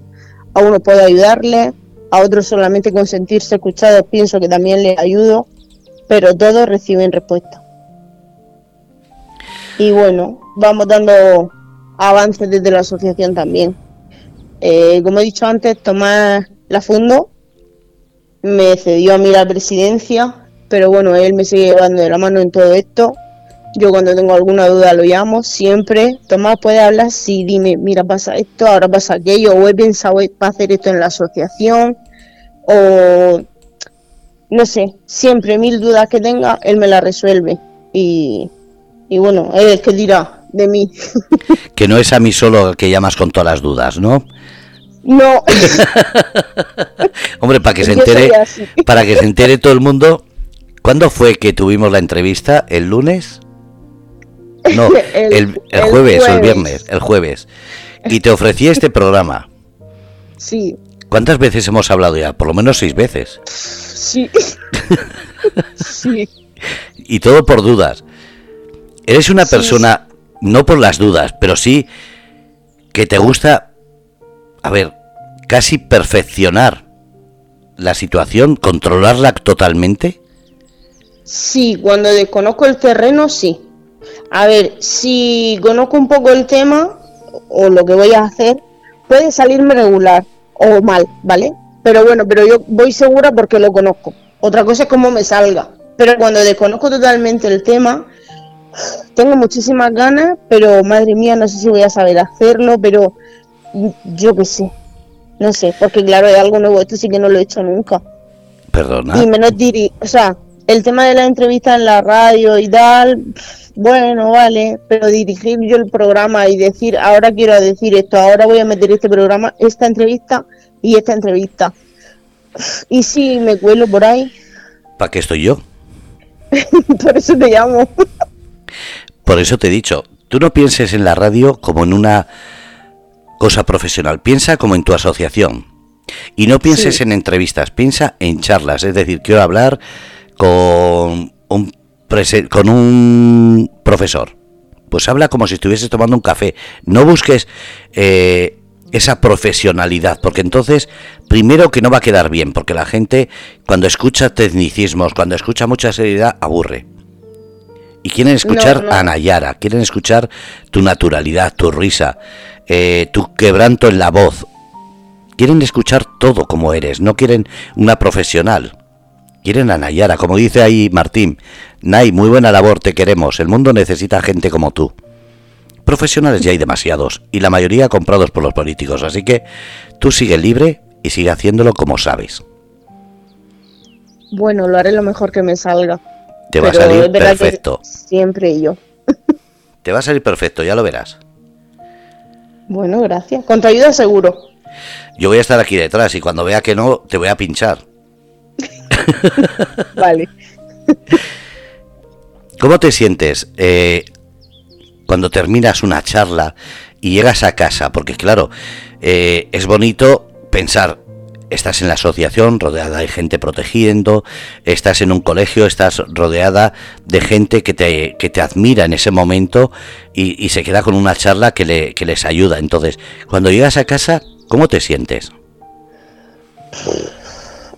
a uno puedo ayudarle, a otros solamente con sentirse escuchados pienso que también les ayudo, pero todos reciben respuesta. Y bueno, vamos dando avances desde la asociación también. Eh, como he dicho antes, Tomás Lafundo me cedió a mí la presidencia, pero bueno, él me sigue llevando de la mano en todo esto. Yo cuando tengo alguna duda lo llamo, siempre. Tomás puede hablar, sí, dime, mira, pasa esto, ahora pasa aquello, o he pensado para hacer esto en la asociación, o no sé, siempre mil dudas que tenga, él me las resuelve. Y y bueno, él es que dirá de mí. Que no es a mí solo que llamas con todas las dudas, ¿no? No. Hombre, para que se entere, para que se entere todo el mundo, ¿cuándo fue que tuvimos la entrevista? ¿El lunes? No, el, jueves, o el viernes, el jueves. Y te ofrecí este programa. Sí. ¿Cuántas veces hemos hablado ya? Por lo menos seis veces. Sí. sí. Y todo por dudas. Eres una persona, no por las dudas, pero sí que te gusta, a ver, casi perfeccionar la situación, controlarla totalmente. Sí, cuando desconozco el terreno, sí. A ver, si conozco un poco el tema o lo que voy a hacer, puede salirme regular o mal, ¿vale? Pero bueno, pero yo voy segura porque lo conozco. Otra cosa es cómo me salga. Pero cuando desconozco totalmente el tema, tengo muchísimas ganas, pero madre mía, no sé si voy a saber hacerlo, pero yo qué sé. No sé, porque claro, es algo nuevo, esto sí que no lo he hecho nunca. Perdona. Y menos diri o sea, el tema de la entrevista en la radio y tal, bueno, vale, pero dirigir yo el programa y decir, ahora quiero decir esto, ahora voy a meter este programa, esta entrevista y esta entrevista. Y si me cuelo por ahí. ¿Para qué estoy yo? por eso te llamo. Por eso te he dicho, tú no pienses en la radio como en una cosa profesional, piensa como en tu asociación. Y no pienses en entrevistas, piensa en charlas, es decir, quiero hablar con un, con un profesor. Pues habla como si estuvieses tomando un café. No busques eh, esa profesionalidad, porque entonces, primero que no va a quedar bien, porque la gente cuando escucha tecnicismos, cuando escucha mucha seriedad, aburre. Y quieren escuchar a Nayara, quieren escuchar tu naturalidad, tu risa, eh, tu quebranto en la voz. Quieren escuchar todo como eres, no quieren una profesional. Quieren a Nayara, como dice ahí Martín. Nay, muy buena labor, te queremos. El mundo necesita gente como tú. Profesionales ya hay demasiados, y la mayoría comprados por los políticos, así que tú sigue libre y sigue haciéndolo como sabes. Bueno, lo haré lo mejor que me salga. Te va a salir perfecto. Siempre yo. Te va a salir perfecto, ya lo verás. Bueno, gracias. Con tu ayuda seguro. Yo voy a estar aquí detrás y cuando vea que no, te voy a pinchar. Vale. ¿Cómo te sientes eh, cuando terminas una charla y llegas a casa? Porque claro, eh, es bonito pensar, estás en la asociación rodeada de gente protegiendo, estás en un colegio, estás rodeada de gente que te, que te admira en ese momento y, se queda con una charla que, le, que les ayuda. Entonces, cuando llegas a casa, ¿cómo te sientes?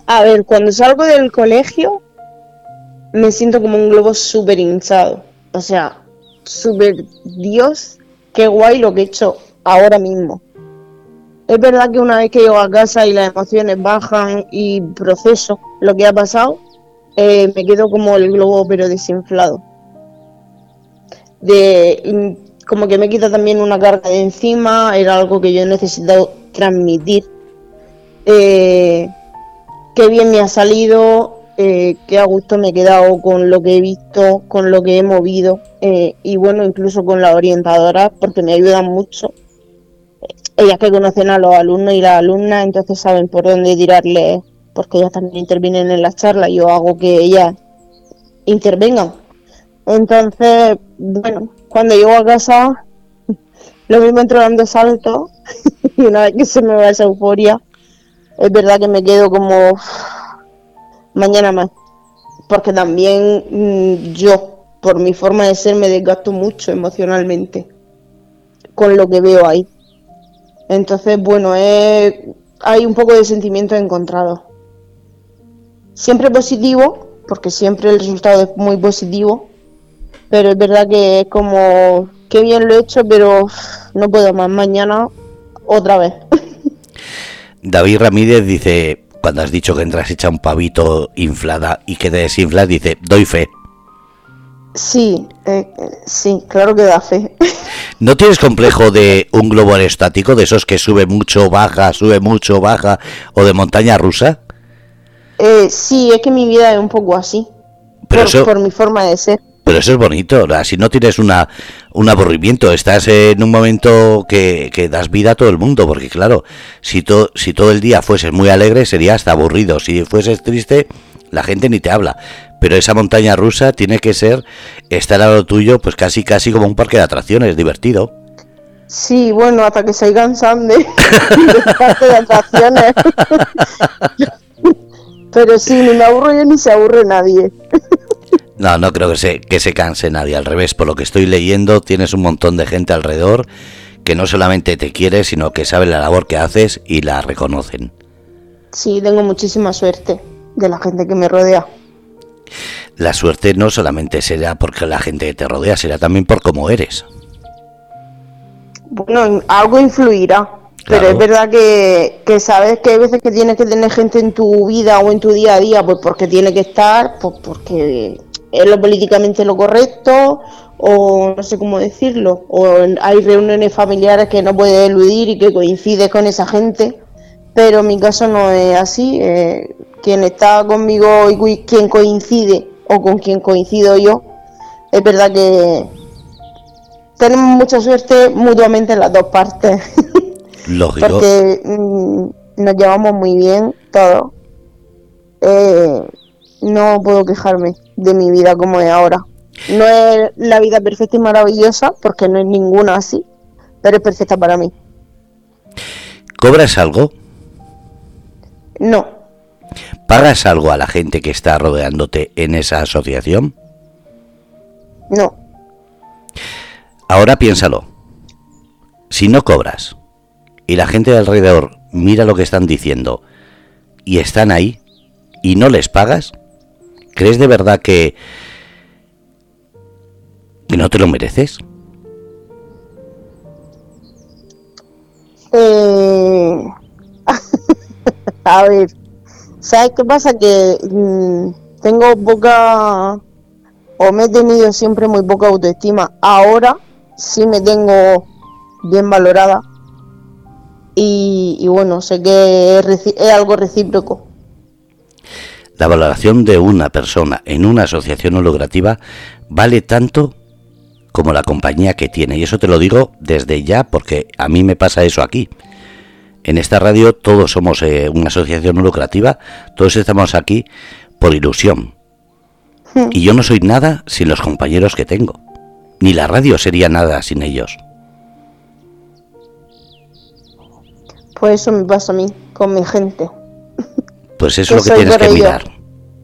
A ver, cuando salgo del colegio, me siento como un globo súper hinchado. O sea, súper Dios, qué guay lo que he hecho ahora mismo. Es verdad que una vez que llego a casa y las emociones bajan y proceso lo que ha pasado, eh, me quedo como el globo pero desinflado. De, como que me quita también una carga de encima, era algo que yo he necesitado transmitir. Eh, qué bien me ha salido, eh, qué a gusto me he quedado con lo que he visto, con lo que he movido y bueno, incluso con la orientadora porque me ayudan mucho ellas que conocen a los alumnos y las alumnas, entonces saben por dónde tirarle, porque ellas también intervienen en las charlas, yo hago que ellas intervengan. Entonces, bueno, cuando llego a casa, lo mismo entro dando saltos, y una vez que se me va esa euforia, es verdad que me quedo como mañana más, porque también mm, yo, por mi forma de ser, me desgasto mucho emocionalmente con lo que veo ahí. Entonces, bueno, hay un poco de sentimiento encontrado. Siempre positivo, porque siempre el resultado es muy positivo, pero es verdad que es como, qué bien lo he hecho, pero no puedo más, mañana otra vez. David Ramírez dice, cuando has dicho que entras hecha un pavito inflada y que te desinflas, dice, doy fe. Sí, eh, sí, claro que da fe. ¿No tienes complejo de un globo aerostático, de esos que sube mucho, baja, sube mucho, baja, o de montaña rusa? Eh, sí, es que mi vida es un poco así. por, por mi forma de ser. Pero eso es bonito, si no tienes una, un aburrimiento, estás en un momento que, que das vida a todo el mundo, porque claro, si, to, si todo el día fueses muy alegre sería hasta aburrido, si fueses triste la gente ni te habla. Pero esa montaña rusa tiene que ser estar a lo tuyo, pues casi casi como un parque de atracciones, divertido. Sí, bueno, hasta que se cansan de, de parque de atracciones. Pero sí, ni me aburro yo ni se aburre nadie. No, no creo que se, que se canse nadie. Al revés, por lo que estoy leyendo, tienes un montón de gente alrededor que no solamente te quiere, sino que sabe la labor que haces y la reconocen. Sí, tengo muchísima suerte de la gente que me rodea. La suerte no solamente será porque la gente te rodea, será también por cómo eres. Bueno, algo influirá, pero es verdad que, sabes que hay veces que tienes que tener gente en tu vida o en tu día a día, pues porque tiene que estar, pues porque es lo políticamente lo correcto, o no sé cómo decirlo, o hay reuniones familiares que no puedes eludir y que coincides con esa gente, pero en mi caso no es así. Eh, quien está conmigo y quien coincide o con quien coincido yo, es verdad que tenemos mucha suerte mutuamente en las dos partes. Lógico. Porque mm, nos llevamos muy bien todos. Eh, no puedo quejarme de mi vida como es ahora. No es la vida perfecta y maravillosa, porque no es ninguna así, pero es perfecta para mí. ¿Cobras algo? No. ¿Pagas algo a la gente que está rodeándote en esa asociación? No. Ahora piénsalo. Si no cobras y la gente de alrededor mira lo que están diciendo y están ahí y no les pagas, ¿crees de verdad que, no te lo mereces? Eh... a ver, ¿Sabes qué pasa? Que mm, tengo poca, o me he tenido siempre muy poca autoestima. Ahora sí me tengo bien valorada. Y, bueno, sé que es, algo recíproco. La valoración de una persona en una asociación lucrativa vale tanto como la compañía que tiene. Y eso te lo digo desde ya porque a mí me pasa eso aquí. En esta radio todos somos eh, una asociación no lucrativa, todos estamos aquí por ilusión. Hmm. Y yo no soy nada sin los compañeros que tengo. Ni la radio sería nada sin ellos. Pues eso me pasa a mí, con mi gente. Pues eso es lo que tienes que mirar.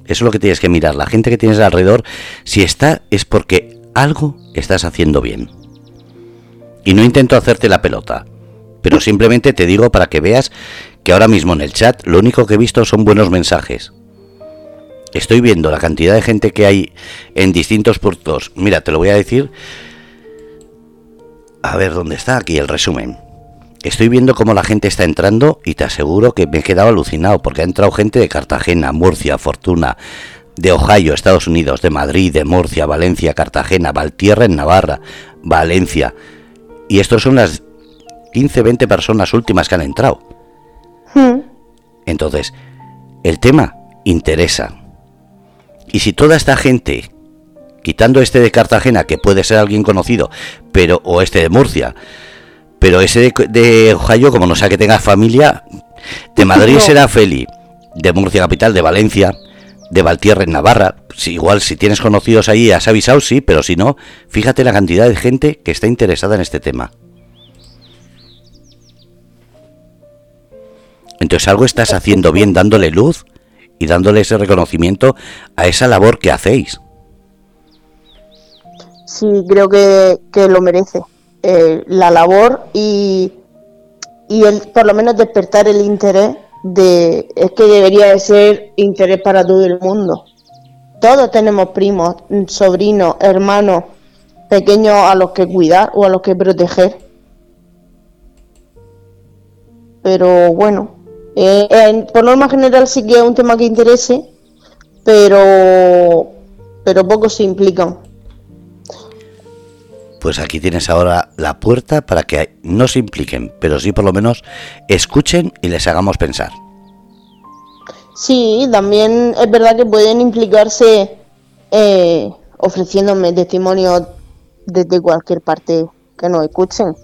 Eso es lo que tienes que mirar. La gente que tienes alrededor, si está, es porque algo estás haciendo bien. Y no intento hacerte la pelota, pero simplemente te digo para que veas que ahora mismo en el chat lo único que he visto son buenos mensajes. Estoy viendo la cantidad de gente que hay en distintos puntos. Mira, te lo voy a decir. A ver dónde está aquí el resumen. Estoy viendo cómo la gente está entrando y te aseguro que me he quedado alucinado porque ha entrado gente de Cartagena, Murcia, Fortuna, de Ohio, Estados Unidos, de Madrid, de Murcia, Valencia, Cartagena, Valtierra en Navarra, Valencia. Y estos son las 15, 20 personas últimas que han entrado. Hmm. Entonces, el tema interesa. Y si toda esta gente, quitando este de Cartagena, que puede ser alguien conocido, pero o este de Murcia, pero ese de, Ohio, como no sea que tenga familia, de Madrid será Feli, de Murcia capital, de Valencia, de Valtierra en Navarra. Si, igual si tienes conocidos ahí, has avisado, sí, pero si no, fíjate la cantidad de gente que está interesada en este tema. Entonces algo estás haciendo bien dándole luz y dándole ese reconocimiento a esa labor que hacéis. Sí, creo que, que lo merece. Eh, la labor y, y el, por lo menos despertar el interés de es que debería de ser interés para todo el mundo. Todos tenemos primos, sobrinos, hermanos pequeños a los que cuidar o a los que proteger. Pero bueno, eh, por norma general sí que es un tema que interese, pero pero pocos se implican pues aquí tienes ahora la puerta para que no se impliquen, pero sí por lo menos escuchen y les hagamos pensar. Sí, también es verdad que pueden implicarse eh, ofreciéndome testimonio desde cualquier parte que nos escuchen.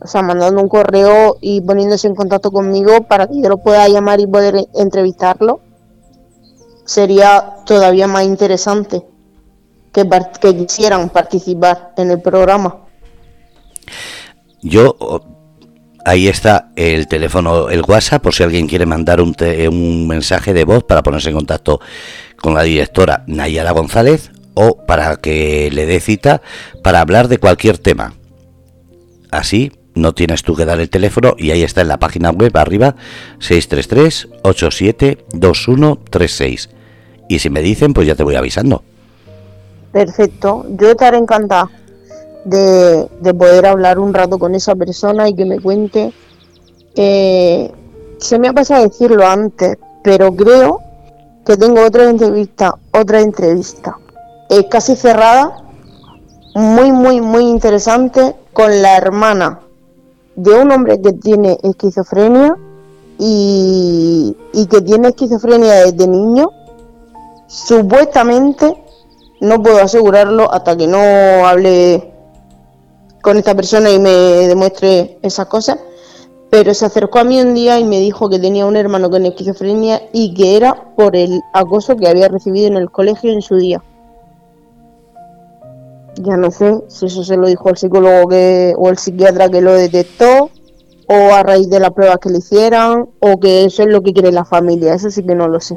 O sea, mandando un correo y poniéndose en contacto conmigo para que yo lo pueda llamar y poder entrevistarlo. Sería todavía más interesante que, quisieran participar en el programa. Yo ahí está el teléfono, el WhatsApp, por si alguien quiere mandar un, un, mensaje de voz para ponerse en contacto con la directora Nayara González o para que le dé cita para hablar de cualquier tema. Así no tienes tú que dar el teléfono y ahí está en la página web arriba 633 872136. Y si me dicen, pues ya te voy avisando. Perfecto, yo estaré encantada de, poder hablar un rato con esa persona y que me cuente. Eh, se me ha pasado decirlo antes, pero creo que tengo otra entrevista, otra entrevista. Casi cerrada, muy, muy, muy interesante, con la hermana de un hombre que tiene esquizofrenia y, y que tiene esquizofrenia desde niño. Supuestamente no puedo asegurarlo hasta que no hable con esta persona y me demuestre esas cosas. Pero se acercó a mí un día y me dijo que tenía un hermano con esquizofrenia y que era por el acoso que había recibido en el colegio en su día. Ya no sé si eso se lo dijo el psicólogo que, o el psiquiatra que lo detectó, o a raíz de las pruebas que le hicieran, o que eso es lo que quiere la familia. Eso sí que no lo sé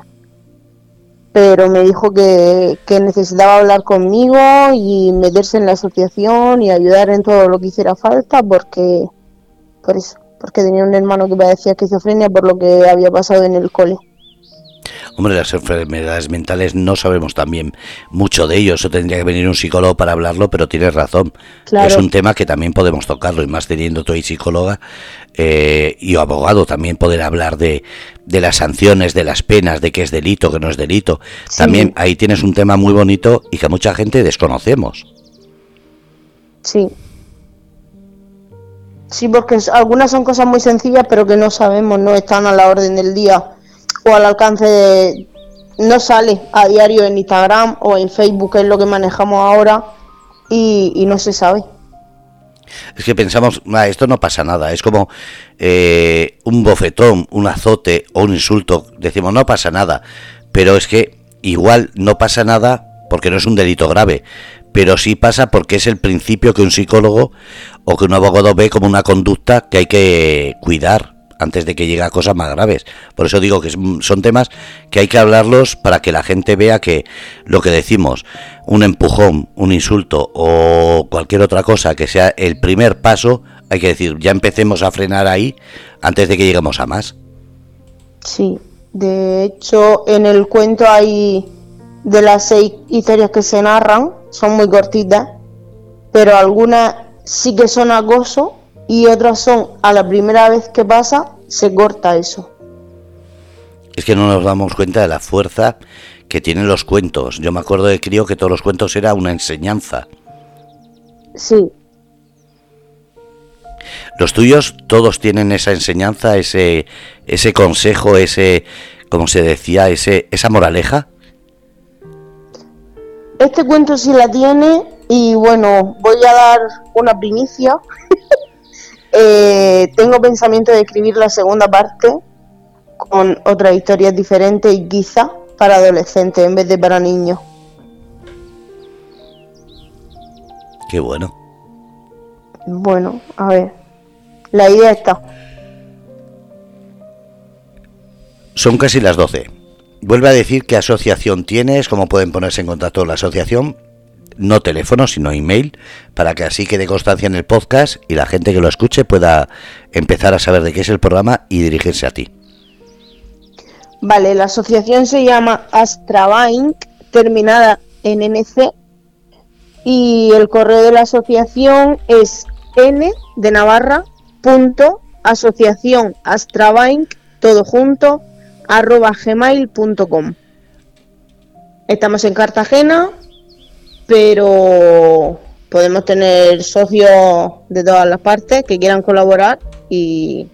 pero me dijo que, necesitaba hablar conmigo y meterse en la asociación y ayudar en todo lo que hiciera falta porque por eso, porque tenía un hermano que padecía esquizofrenia por lo que había pasado en el cole. Hombre, las enfermedades mentales no sabemos también mucho de ello. Eso tendría que venir un psicólogo para hablarlo, pero tienes razón. Es un tema que también podemos tocarlo, y más teniendo tú y psicóloga eh, y abogado, también poder hablar de, de las sanciones, de las penas, de qué es delito, qué no es delito. También ahí tienes un tema muy bonito y que mucha gente desconocemos. Sí. Sí, porque algunas son cosas muy sencillas, pero que no sabemos, no están a la orden del día al alcance. No sale a diario en Instagram o en Facebook, que es lo que manejamos ahora, y, no se sabe. Es que pensamos, esto no pasa nada, es como eh, un bofetón, un azote o un insulto. Decimos, no pasa nada, pero es que igual no pasa nada porque no es un delito grave, pero sí pasa porque es el principio que un psicólogo o que un abogado ve como una conducta que hay que cuidar antes de que llegue a cosas más graves. Por eso digo que son temas que hay que hablarlos para que la gente vea que lo que decimos, un empujón, un insulto o cualquier otra cosa que sea el primer paso, hay que decir, ya empecemos a frenar ahí antes de que lleguemos a más. Sí, de hecho en el cuento hay de las seis historias que se narran, son muy cortitas, pero algunas sí que son acoso y otras son a la primera vez que pasa, se corta eso. Es que no nos damos cuenta de la fuerza que tienen los cuentos. Yo me acuerdo de crío que todos los cuentos era una enseñanza. Sí. Los tuyos todos tienen esa enseñanza, ese ese consejo, ese como se decía, ese esa moraleja. Este cuento sí la tiene y bueno, voy a dar una primicia. Eh, tengo pensamiento de escribir la segunda parte con otras historias diferentes y quizá para adolescentes en vez de para niños. Qué bueno. Bueno, a ver. La idea está. Son casi las 12. Vuelve a decir qué asociación tienes, cómo pueden ponerse en contacto con la asociación, no teléfono, sino email, para que así quede constancia en el podcast y la gente que lo escuche pueda empezar a saber de qué es el programa y dirigirse a ti. Vale, la asociación se llama Astrabank, terminada en NC, y el correo de la asociación es n de Navarra punto asociación Astrabank, todo junto arroba gmail.com. Estamos en Cartagena, pero podemos tener socios de todas las partes que quieran colaborar y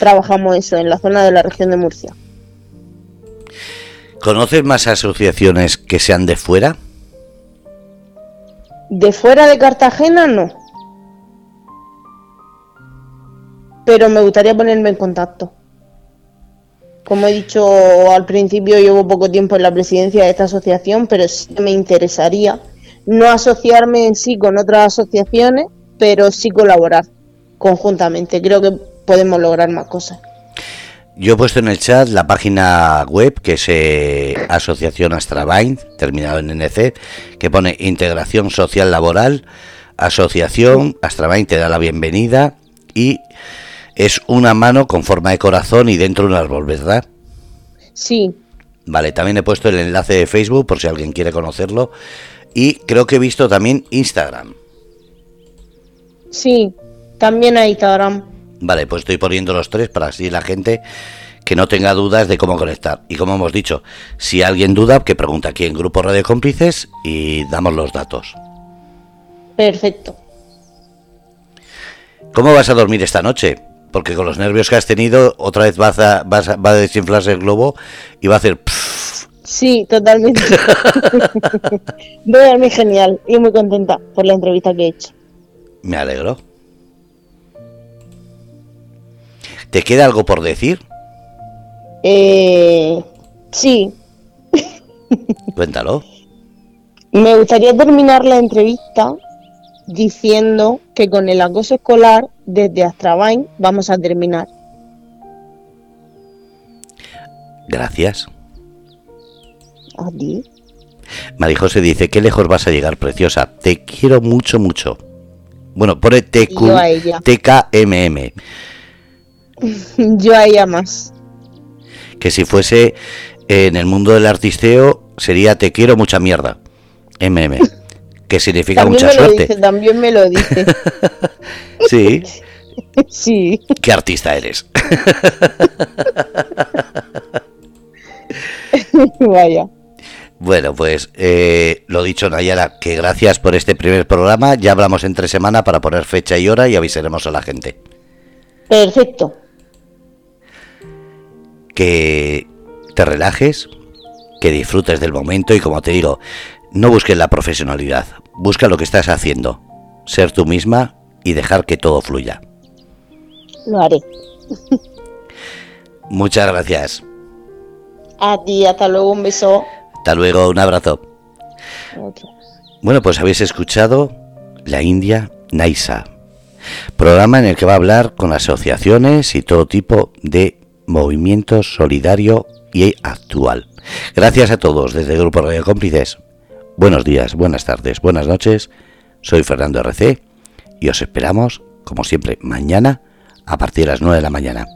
trabajamos eso en la zona de la región de Murcia. ¿Conoces más asociaciones que sean de fuera? De fuera de Cartagena no. Pero me gustaría ponerme en contacto. Como he dicho al principio, llevo poco tiempo en la presidencia de esta asociación, pero sí me interesaría no asociarme en sí con otras asociaciones, pero sí colaborar conjuntamente. Creo que podemos lograr más cosas. Yo he puesto en el chat la página web que es eh, Asociación Astrabain, terminado en NC, que pone Integración Social Laboral. Asociación Astrabain te da la bienvenida y es una mano con forma de corazón y dentro un árbol, ¿verdad? Sí. Vale, también he puesto el enlace de Facebook por si alguien quiere conocerlo. Y creo que he visto también Instagram. Sí, también hay Instagram. Vale, pues estoy poniendo los tres para así la gente que no tenga dudas de cómo conectar. Y como hemos dicho, si alguien duda, que pregunta aquí en Grupo Radio Cómplices y damos los datos. Perfecto. ¿Cómo vas a dormir esta noche? Porque con los nervios que has tenido, otra vez vas a, vas va a desinflarse el globo y va a hacer... Sí, totalmente. Voy a dormir genial y muy contenta por la entrevista que he hecho. Me alegro. ¿Te queda algo por decir? Eh, sí. Cuéntalo. Me gustaría terminar la entrevista diciendo que con el acoso escolar desde Astrabain vamos a terminar. Gracias. A ti. Marijose dice, qué lejos vas a llegar, preciosa. Te quiero mucho, mucho. Bueno, pone TQ, TKMM. Yo a ella más. Que si fuese en el mundo del artisteo sería te quiero mucha mierda. MM. que significa mucha suerte. también me lo dice. sí. Sí. ¿Qué artista eres? Vaya. Bueno, pues eh, lo dicho, Nayara, que gracias por este primer programa. Ya hablamos entre semana para poner fecha y hora y avisaremos a la gente. Perfecto. Que te relajes, que disfrutes del momento y como te digo, no busques la profesionalidad, busca lo que estás haciendo, ser tú misma y dejar que todo fluya. Lo haré. Muchas gracias. A ti, hasta luego, un beso. Hasta luego, un abrazo. Bueno, pues habéis escuchado La India Naisa, programa en el que va a hablar con asociaciones y todo tipo de movimientos solidario y actual. Gracias a todos desde el Grupo Radio Cómplices. Buenos días, buenas tardes, buenas noches. Soy Fernando RC y os esperamos, como siempre, mañana a partir de las 9 de la mañana.